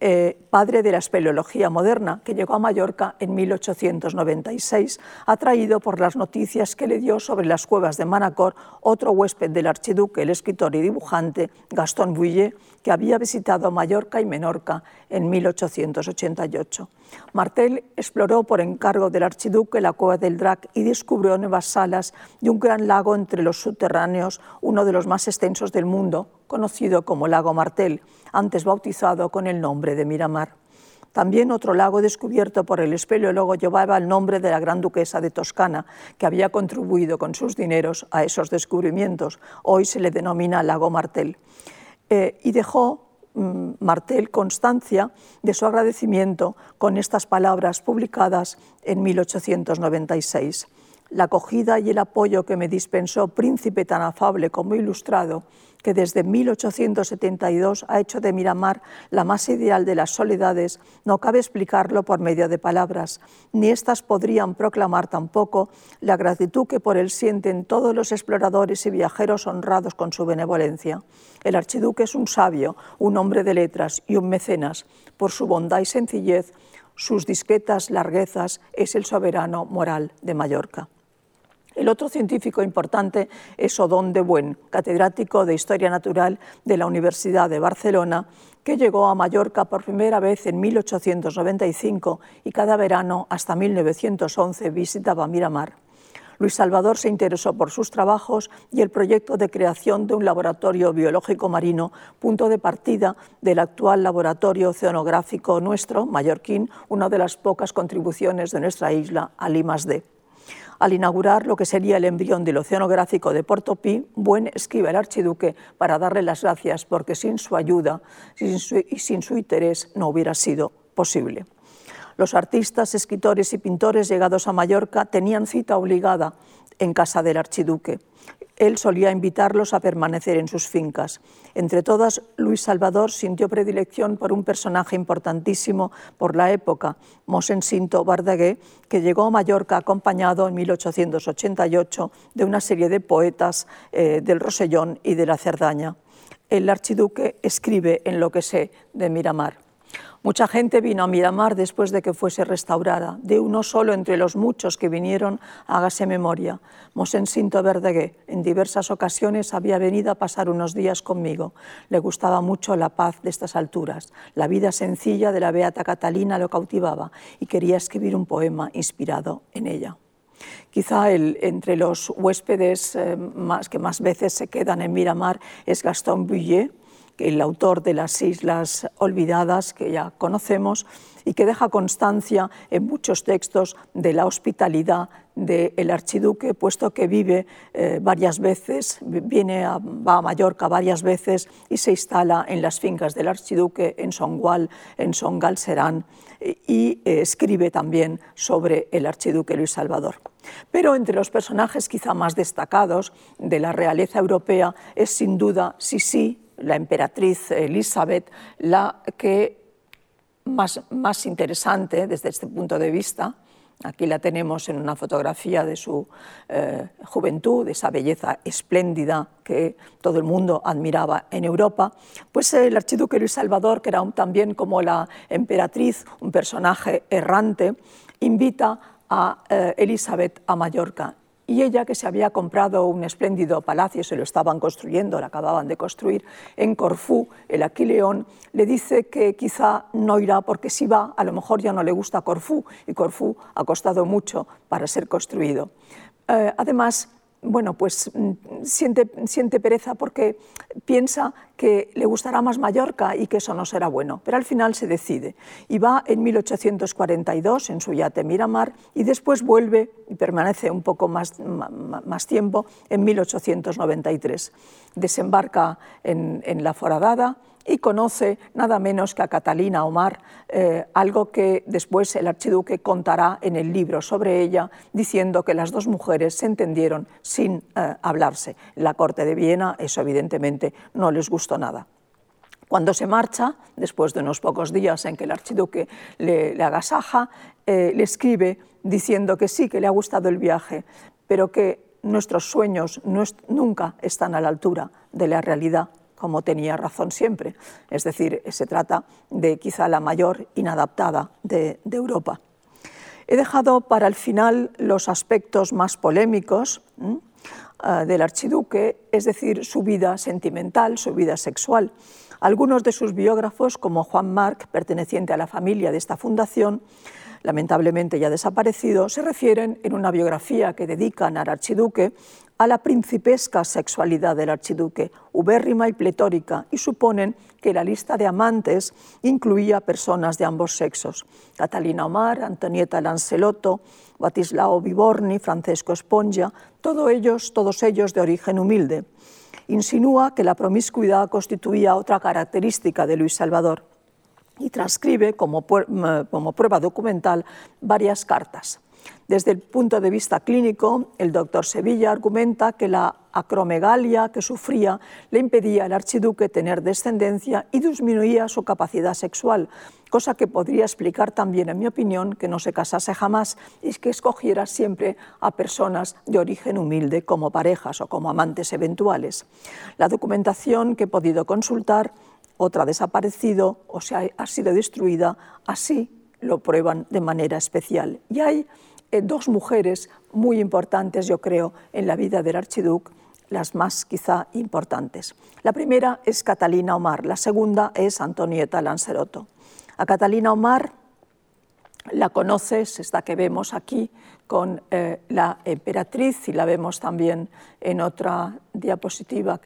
eh, padre de la espeleología moderna, que llegó a Mallorca en 1896, atraído por las noticias que le dio sobre las cuevas de Manacor otro huésped del archiduque, el escritor y dibujante Gastón Bouillet, que había visitado Mallorca y Menorca en 1888. Martel exploró por encargo del archiduque la cueva del Drac y descubrió nuevas salas y un gran lago entre los subterráneos, uno de los más extensos del mundo, conocido como Lago Martel, antes bautizado con el nombre de Miramar. También otro lago descubierto por el espeleólogo llevaba el nombre de la gran duquesa de Toscana, que había contribuido con sus dineros a esos descubrimientos. Hoy se le denomina Lago Martel. Eh, y dejó mm, Martel constancia de su agradecimiento con estas palabras publicadas en 1896. La acogida y el apoyo que me dispensó príncipe tan afable como ilustrado que desde 1872 ha hecho de Miramar la más ideal de las soledades, no cabe explicarlo por medio de palabras, ni éstas podrían proclamar tampoco la gratitud que por él sienten todos los exploradores y viajeros honrados con su benevolencia. El archiduque es un sabio, un hombre de letras y un mecenas. Por su bondad y sencillez, sus discretas larguezas, es el soberano moral de Mallorca. El otro científico importante es Odón de Buen, catedrático de Historia Natural de la Universidad de Barcelona, que llegó a Mallorca por primera vez en 1895 y cada verano hasta 1911 visitaba Miramar. Luis Salvador se interesó por sus trabajos y el proyecto de creación de un laboratorio biológico marino, punto de partida del actual laboratorio oceanográfico nuestro, mallorquín, una de las pocas contribuciones de nuestra isla al I+D. Al inaugurar lo que sería el embrión del oceanográfico de Portopí, Buen escribe al archiduque para darle las gracias porque sin su ayuda y sin su interés no hubiera sido posible. Los artistas, escritores y pintores llegados a Mallorca tenían cita obligada en casa del archiduque él solía invitarlos a permanecer en sus fincas. Entre todas, Luis Salvador sintió predilección por un personaje importantísimo por la época, Mosén Sinto Bardagué, que llegó a Mallorca acompañado en 1888 de una serie de poetas eh, del Rosellón y de la Cerdaña. El archiduque escribe en lo que sé de Miramar. Mucha gente vino a Miramar después de que fuese restaurada. De uno solo entre los muchos que vinieron, hágase memoria. Mosén Sinto Verdegué en diversas ocasiones había venido a pasar unos días conmigo. Le gustaba mucho la paz de estas alturas. La vida sencilla de la Beata Catalina lo cautivaba y quería escribir un poema inspirado en ella. Quizá el, entre los huéspedes eh, más, que más veces se quedan en Miramar es Gastón Bullier, el autor de las Islas Olvidadas, que ya conocemos, y que deja constancia en muchos textos de la hospitalidad del archiduque, puesto que vive eh, varias veces, viene va a Mallorca varias veces y se instala en las fincas del archiduque, en Songual, en Songalserán, y eh, escribe también sobre el archiduque Luis Salvador. Pero entre los personajes quizá más destacados de la realeza europea es sin duda Sisi, la emperatriz Elizabeth, la que más, más interesante desde este punto de vista, Aquí la tenemos en una fotografía de su eh, juventud, de esa belleza espléndida que todo el mundo admiraba en Europa. Pues el archiduque Luis Salvador, que era también como la emperatriz, un personaje errante, invita a eh, Elizabeth a Mallorca y ella, que se había comprado un espléndido palacio, se lo estaban construyendo, lo acababan de construir en Corfú, el Aquileón, le dice que quizá no irá porque si va, a lo mejor ya no le gusta Corfú, y Corfú ha costado mucho para ser construido. Eh, además, bueno, pues mm, siente, siente, pereza porque piensa que le gustará más Mallorca y que eso no será bueno, pero al final se decide y va en 1842 en su yate Miramar y después vuelve y permanece un poco más, más tiempo en 1893. Desembarca en, en la Foradada y conoce nada menos que a Catalina Omar, eh, algo que después el archiduque contará en el libro sobre ella, diciendo que las dos mujeres se entendieron sin eh, hablarse. la corte de Viena eso evidentemente no les gustó nada. Cuando se marcha, después de unos pocos días en que el archiduque le, agasaja, eh, le escribe diciendo que sí, que le ha gustado el viaje, pero que nuestros sueños nunca están a la altura de la realidad como tenía razón siempre. Es decir, se trata de quizá la mayor inadaptada de, Europa. He dejado para el final los aspectos más polémicos ah, del archiduque, es decir, su vida sentimental, su vida sexual. Algunos de sus biógrafos, como Juan Marc, perteneciente a la familia de esta fundación, lamentablemente ya desaparecido, se refieren en una biografía que dedican al archiduque a la principesca sexualidad del archiduque, ubérrima y pletórica, y suponen que la lista de amantes incluía personas de ambos sexos. Catalina Omar, Antonieta Lancelotto, Batislao Viborni, Francesco Esponja, todos ellos, todos ellos de origen humilde. Insinúa que la promiscuidad constituía otra característica de Luis Salvador y transcribe como, como prueba documental varias cartas. Desde el punto de vista clínico, el doctor Sevilla argumenta que la acromegalia que sufría le impedía al archiduque tener descendencia y disminuía su capacidad sexual, cosa que podría explicar también, en mi opinión, que no se casase jamás y que escogiera siempre a personas de origen humilde como parejas o como amantes eventuales. La documentación que he podido consultar, otra ha desaparecido o se ha sido destruida, así lo prueban de manera especial. Y hay eh, dos mujeres muy importantes, yo creo, en la vida del archiduque, las más quizá importantes. La primera es Catalina Omar, la segunda es Antonieta Lancerotto. A Catalina Omar la conoces, esta que vemos aquí con eh, la emperatriz y la vemos también en otra diapositiva,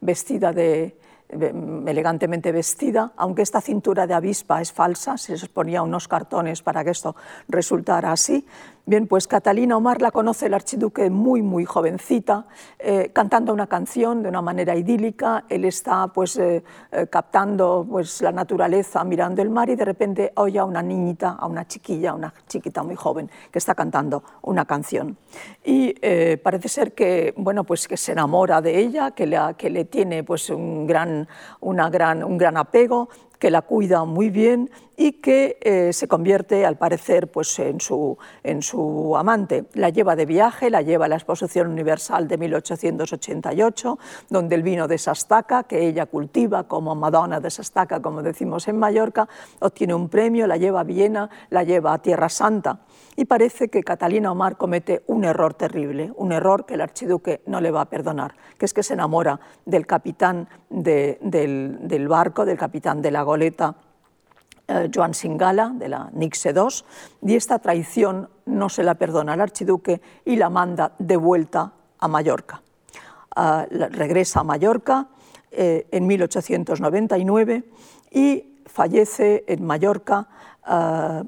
vestida de, elegantemente vestida, aunque esta cintura de avispa es falsa, se les ponía unos cartones para que esto resultara así, Bien, pues Catalina Omar la conoce el archiduque muy, muy jovencita, eh, cantando una canción de una manera idílica. Él está pues, eh, eh, captando pues, la naturaleza, mirando el mar y de repente oye a una niñita, a una chiquilla, una chiquita muy joven, que está cantando una canción. Y parece ser que, bueno, pues, que se enamora de ella, que, le, que le tiene pues, un, gran, una gran, un gran apego que la cuida muy bien y que eh, se convierte, al parecer, pues, en, su, en su amante. La lleva de viaje, la lleva a la Exposición Universal de 1888, donde el vino de Sastaca, que ella cultiva como Madonna de Sastaca, como decimos en Mallorca, obtiene un premio, la lleva a Viena, la lleva a Tierra Santa. Y parece que Catalina Omar comete un error terrible, un error que el archiduque no le va a perdonar, que es que se enamora del capitán del, barco, del capitán de la goleta, eh, Joan Singala, de la Nixe II, y esta traición no se la perdona al archiduque y la manda de vuelta a Mallorca. Ah, regresa a Mallorca eh, en 1899 y fallece en Mallorca ah,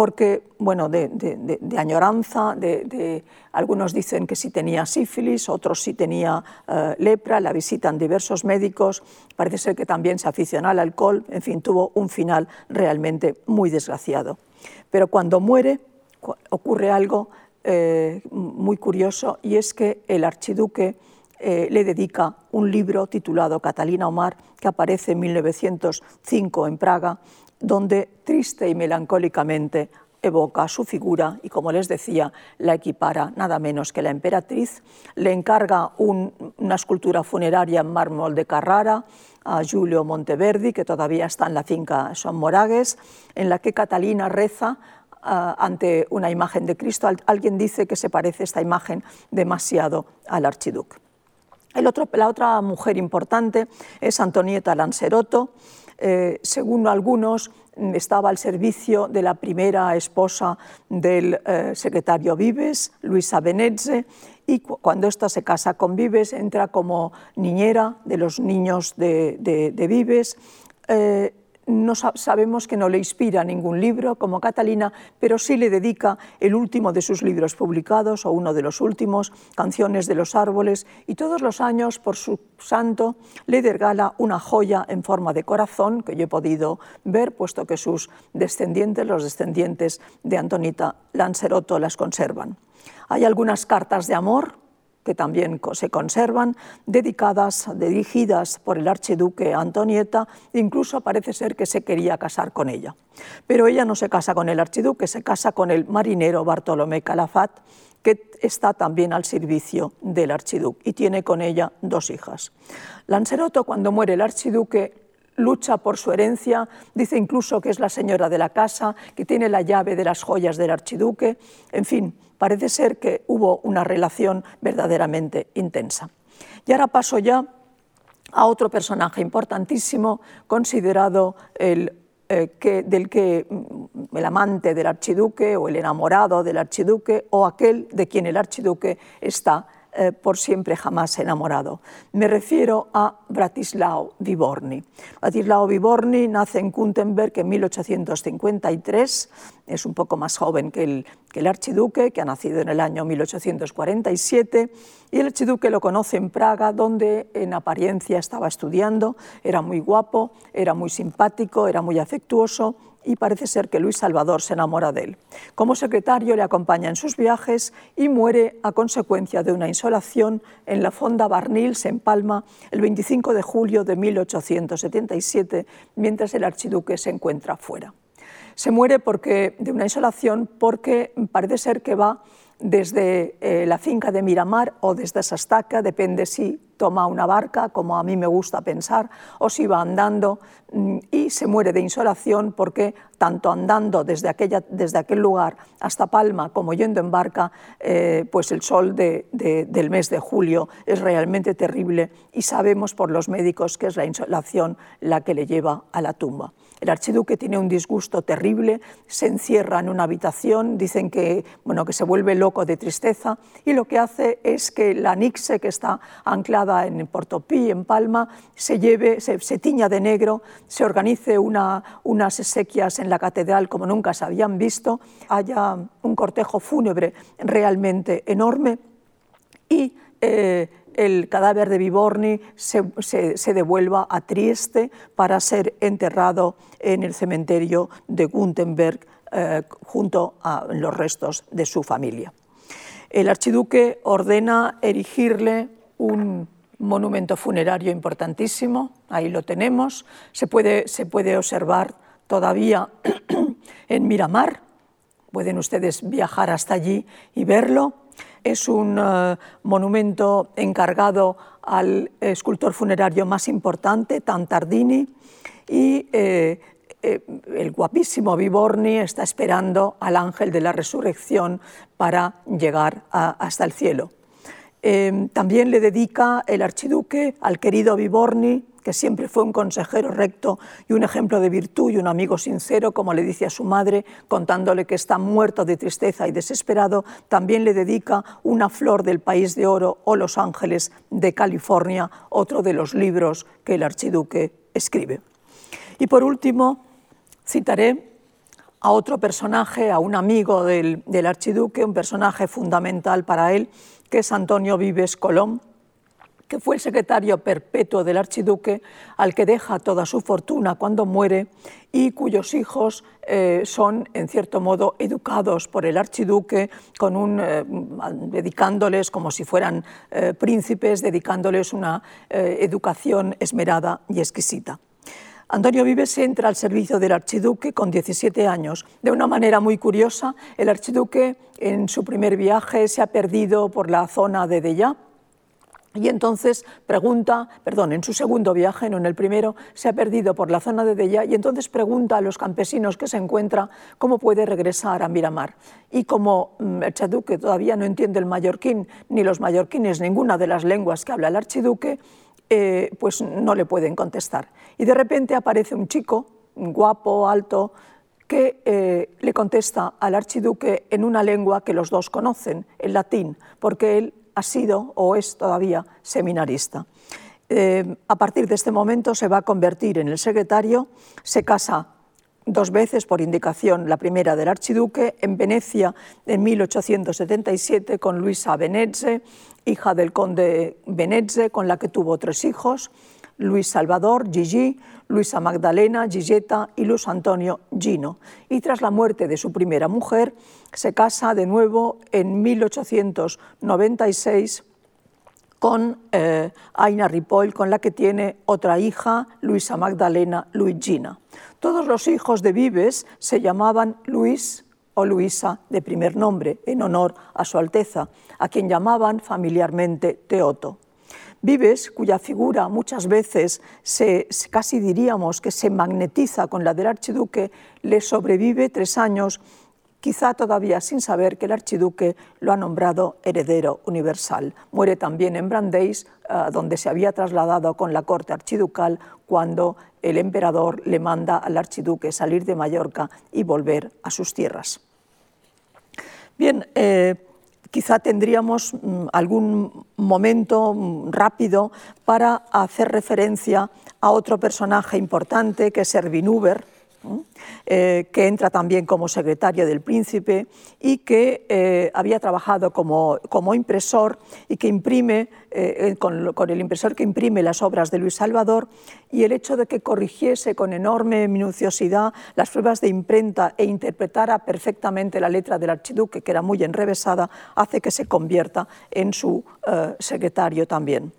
porque, bueno, de, añoranza, de, algunos dicen que sí tenía sífilis, otros sí tenía eh, lepra, la visitan diversos médicos, parece ser que también se aficionó al alcohol, en fin, tuvo un final realmente muy desgraciado. Pero cuando muere ocurre algo eh, muy curioso y es que el archiduque eh, le dedica un libro titulado Catalina Omar, que aparece en 1905 en Praga, donde triste y melancólicamente evoca su figura y, como les decía, la equipara nada menos que la emperatriz. Le encarga una escultura funeraria en mármol de Carrara a Giulio Monteverdi, que todavía está en la finca Son Moragues, en la que Catalina reza ah, ante una imagen de Cristo. Alguien dice que se parece esta imagen demasiado al archiduque. la otra mujer importante es Antonieta Lancerotto, eh, según algunos, estaba al servicio de la primera esposa del eh, secretario Vives, Luisa Benezze, y cuando ésta se casa con Vives entra como niñera de los niños de, Vives. Eh, no sabemos que no le inspira ningún libro como Catalina, pero sí le dedica el último de sus libros publicados, o uno de los últimos, Canciones de los Árboles, y todos los años, por su santo, le regala una joya en forma de corazón, que yo he podido ver, puesto que sus descendientes, los descendientes de Antonita Lanceroto, las conservan. Hay algunas cartas de amor que también se conservan, dedicadas, dirigidas por el archiduque Antonieta, incluso parece ser que se quería casar con ella. Pero ella no se casa con el archiduque, se casa con el marinero Bartolomé Calafat, que está también al servicio del archiduque y tiene con ella dos hijas. Lanceroto, cuando muere el archiduque, lucha por su herencia, dice incluso que es la señora de la casa, que tiene la llave de las joyas del archiduque, en fin, parece ser que hubo una relación verdaderamente intensa. Y ahora paso ya a otro personaje importantísimo, considerado el, eh, que, del que mm, el amante del archiduque o el enamorado del archiduque o aquel de quien el archiduque está eh, por siempre jamás enamorado. Me refiero a Bratislao Viborni. Bratislao Viborni nace en Kuntenberg en 1853, es un poco más joven que el, que el archiduque, que ha nacido en el año 1847, y el archiduque lo conoce en Praga, donde en apariencia estaba estudiando, era muy guapo, era muy simpático, era muy afectuoso, y parece ser que Luis Salvador se enamora de él. Como secretario le acompaña en sus viajes y muere a consecuencia de una insolación en la fonda Barnils en Palma el 25 de julio de 1877 mientras el archiduque se encuentra fuera. Se muere porque, de una insolación porque parece ser que va desde eh, la finca de Miramar o desde Sastaca, depende si toma una barca, como a mí me gusta pensar, o si va andando mm, y se muere de insolación porque tanto andando desde, aquella, desde aquel lugar hasta Palma como yendo en barca, eh, pues el sol del mes de julio es realmente terrible y sabemos por los médicos que es la insolación la que le lleva a la tumba. El archiduque tiene un disgusto terrible, se encierra en una habitación, dicen que, bueno, que se vuelve loco de tristeza y lo que hace es que la Nixe, que está anclada en Portopí, en Palma, se, lleve, se, tiña de negro, se organice una, unas exequias en la catedral como nunca se habían visto, haya un cortejo fúnebre realmente enorme y eh, el cadáver de Viborni se, devuelva a Trieste para ser enterrado en el cementerio de Gutenberg eh, junto a los restos de su familia. El archiduque ordena erigirle un monumento funerario importantísimo, ahí lo tenemos, se puede, se puede observar todavía en Miramar, pueden ustedes viajar hasta allí y verlo, es un eh, monumento encargado al escultor funerario más importante, Tantardini, y eh, eh, el guapísimo Viborni está esperando al ángel de la resurrección para llegar hasta el cielo. también le dedica el archiduque al querido Viborni que siempre fue un consejero recto y un ejemplo de virtud y un amigo sincero, como le dice a su madre, contándole que está muerto de tristeza y desesperado, también le dedica Una flor del país de oro o Los ángeles de California, otro de los libros que el archiduque escribe. Y por último, citaré a otro personaje, a un amigo del, del archiduque, un personaje fundamental para él, que es Antonio Vives Colón, que fue el secretario perpetuo del archiduque, al que deja toda su fortuna cuando muere y cuyos hijos eh, son, en cierto modo, educados por el archiduque, con un, eh, dedicándoles como si fueran eh, príncipes, dedicándoles una educación esmerada y exquisita. Antonio Vives entra al servicio del archiduque con 17 años. De una manera muy curiosa, el archiduque en su primer viaje se ha perdido por la zona de Dellá, y entonces pregunta, perdón, en su segundo viaje, no en el primero, se ha perdido por la zona de Della y entonces pregunta a los campesinos que se encuentra cómo puede regresar a Miramar. Y como mm, el archiduque todavía no entiende el mallorquín, ni los mallorquines, ninguna de las lenguas que habla el archiduque, eh, pues no le pueden contestar. Y de repente aparece un chico, guapo, alto, que eh, le contesta al archiduque en una lengua que los dos conocen, el latín, porque él ha sido o es todavía seminarista. Eh, a partir de este momento se va a convertir en el secretario, se casa dos veces por indicación, la primera del archiduque, en Venecia en 1877 con Luisa Venezze, hija del conde Venezze, con la que tuvo tres hijos, Luis Salvador, Gigi, Luisa Magdalena, Gigeta y Luis Antonio Gino. Y tras la muerte de su primera mujer, se casa de nuevo en 1896 con eh, Aina Ripoll, con la que tiene otra hija, Luisa Magdalena Luigina. Todos los hijos de Vives se llamaban Luis o Luisa de primer nombre, en honor a su Alteza, a quien llamaban familiarmente Teoto. Vives, cuya figura muchas veces se, casi diríamos que se magnetiza con la del archiduque, le sobrevive tres años, quizá todavía sin saber que el archiduque lo ha nombrado heredero universal. Muere también en Brandeis, eh, donde se había trasladado con la corte archiducal cuando el emperador le manda al archiduque salir de Mallorca y volver a sus tierras. Bien, eh, quizá tendríamos mm, algún momento mm, rápido para hacer referencia a otro personaje importante que es Erwin Huber, eh, que entra también como secretario del príncipe y que eh, había trabajado como, como, impresor y que imprime, eh, con, con, el impresor que imprime las obras de Luis Salvador, y el hecho de que corrigiese con enorme minuciosidad las pruebas de imprenta e interpretara perfectamente la letra del archiduque, que era muy enrevesada, hace que se convierta en su secretario también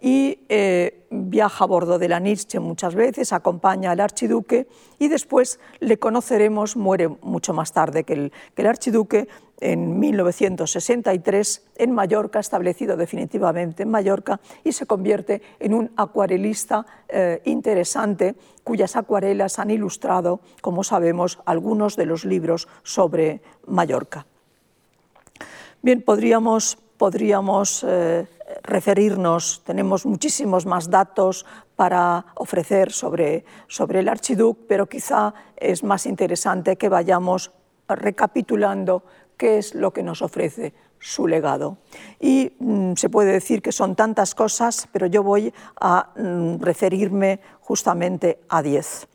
y eh, viaja a bordo de la Nietzsche muchas veces, acompaña al archiduque y después le conoceremos, muere mucho más tarde que el, que el archiduque, en 1963 en Mallorca, establecido definitivamente en Mallorca, y se convierte en un acuarelista eh, interesante cuyas acuarelas han ilustrado, como sabemos, algunos de los libros sobre Mallorca. Bien, podríamos, podríamos eh, referirnos, tenemos muchísimos más datos para ofrecer sobre, sobre el archiduque, pero quizá es más interesante que vayamos recapitulando qué es lo que nos ofrece su legado. Y mm, se puede decir que son tantas cosas, pero yo voy a mm, referirme justamente a diez.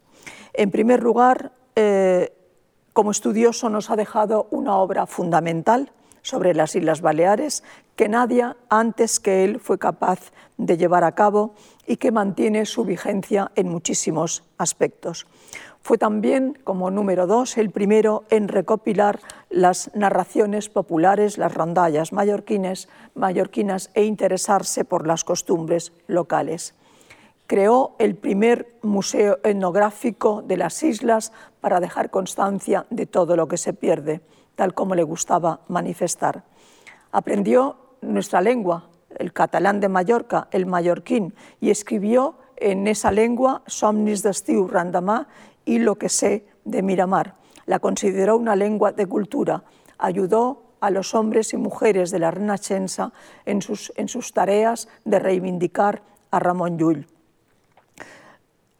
En primer lugar, eh, como estudioso nos ha dejado una obra fundamental sobre las Islas Baleares que nadie antes que él fue capaz de llevar a cabo y que mantiene su vigencia en muchísimos aspectos. Fue también, como número dos, el primero en recopilar las narraciones populares, las rondallas mallorquines, mallorquinas e interesarse por las costumbres locales. Creó el primer museo etnográfico de las islas para dejar constancia de todo lo que se pierde tal como le gustaba manifestar. Aprendió nuestra lengua, el catalán de Mallorca, el mallorquín, y escribió en esa lengua Somnis d'estiu randamà y lo que sé de Miramar. La consideró una lengua de cultura, ayudó a los hombres y mujeres de la Renascença en sus, en sus tareas de reivindicar a Ramón Llull.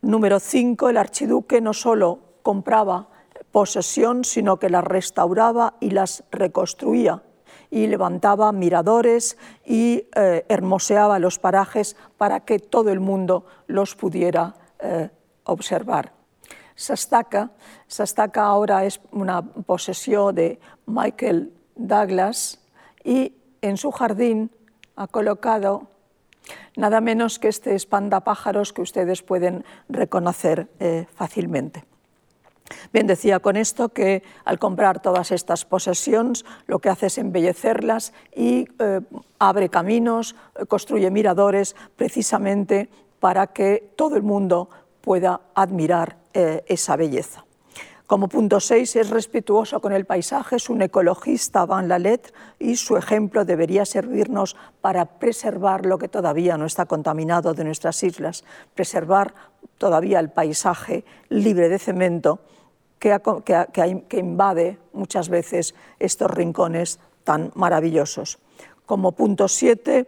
Número 5. El archiduque no solo compraba posesión, sino que las restauraba y las reconstruía y levantaba miradores y eh, hermoseaba los parajes para que todo el mundo los pudiera eh, observar. S'estaca. S'estaca ahora es una posesión de Michael Douglas y en su jardín ha colocado nada menos que este espantapájaros que ustedes pueden reconocer eh, fácilmente. Bien, decía con esto que al comprar todas estas posesiones lo que hace es embellecerlas y eh, abre caminos, construye miradores precisamente para que todo el mundo pueda admirar eh, esa belleza. Como punto 6, es respetuoso con el paisaje, es un ecologista van la lettre y su ejemplo debería servirnos para preservar lo que todavía no está contaminado de nuestras islas, preservar todavía el paisaje libre de cemento que, que invade muchas veces estos rincones tan maravillosos. Como punto 7,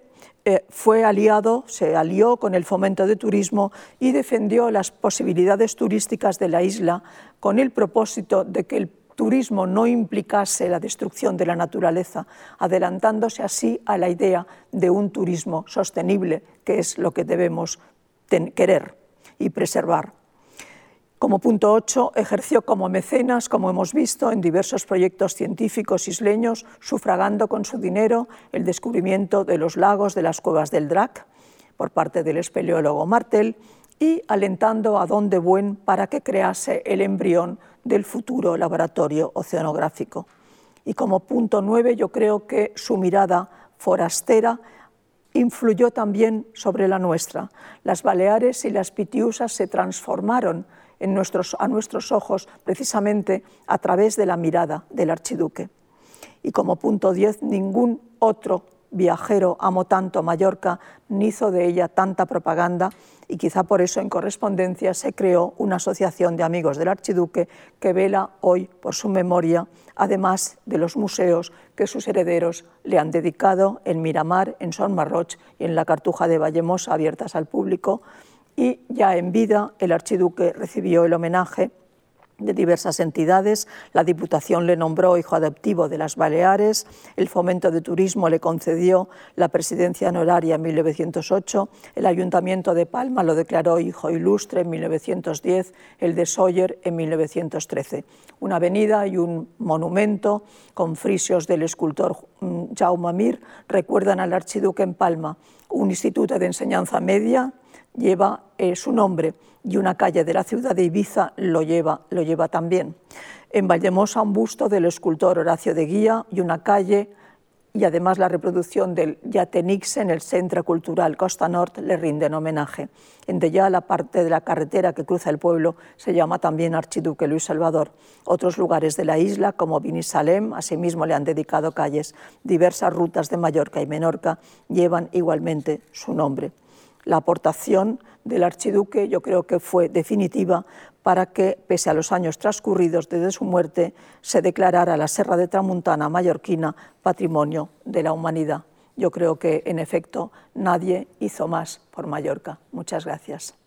eh, fue aliado, se alió con el fomento de turismo y defendió las posibilidades turísticas de la isla con el propósito de que el turismo no implicase la destrucción de la naturaleza, adelantándose así a la idea de un turismo sostenible, que es lo que debemos querer y preservar. Como punto 8, ejerció como mecenas, como hemos visto, en diversos proyectos científicos isleños, sufragando con su dinero el descubrimiento de los lagos de las cuevas del Drac por parte del espeleólogo Martel y alentando a Don de Buen para que crease el embrión del futuro laboratorio oceanográfico. Y como punto 9, yo creo que su mirada forastera influyó también sobre la nuestra. Las Baleares y las Pitiusas se transformaron a nuestros ojos precisamente a través de la mirada del archiduque. Y como punto 10, ningún otro viajero amó tanto Mallorca ni hizo de ella tanta propaganda y quizá por eso en correspondencia se creó una asociación de amigos del archiduque que vela hoy por su memoria, además de los museos que sus herederos le han dedicado en Miramar, en Son Marroch y en la Cartuja de Vallemos abiertas al público y ya en vida el archiduque recibió el homenaje de diversas entidades, la Diputación le nombró hijo adoptivo de las Baleares, el Fomento de Turismo le concedió la presidencia honoraria en 1908, el Ayuntamiento de Palma lo declaró hijo ilustre en 1910, el de Sawyer en 1913. Una avenida y un monumento con frisios del escultor mm, Jaume Mir recuerdan al archiduque en Palma, un instituto de enseñanza media lleva eh, su nombre y una calle de la ciudad de Ibiza lo lleva, lo lleva también. En Valdemosa un busto del escultor Horacio de Guía y una calle y además la reproducción del Yatenix en el Centro Cultural Costa Nord le rinden homenaje. En Dellá, la parte de la carretera que cruza el pueblo se llama también Archiduque Luis Salvador. Otros lugares de la isla, como Binisalem, asimismo le han dedicado calles. Diversas rutas de Mallorca y Menorca llevan igualmente su nombre la aportación del archiduque yo creo que fue definitiva para que, pese a los años transcurridos desde su muerte, se declarara la Serra de Tramuntana mallorquina patrimonio de la humanidad. Yo creo que, en efecto, nadie hizo más por Mallorca. Muchas gracias.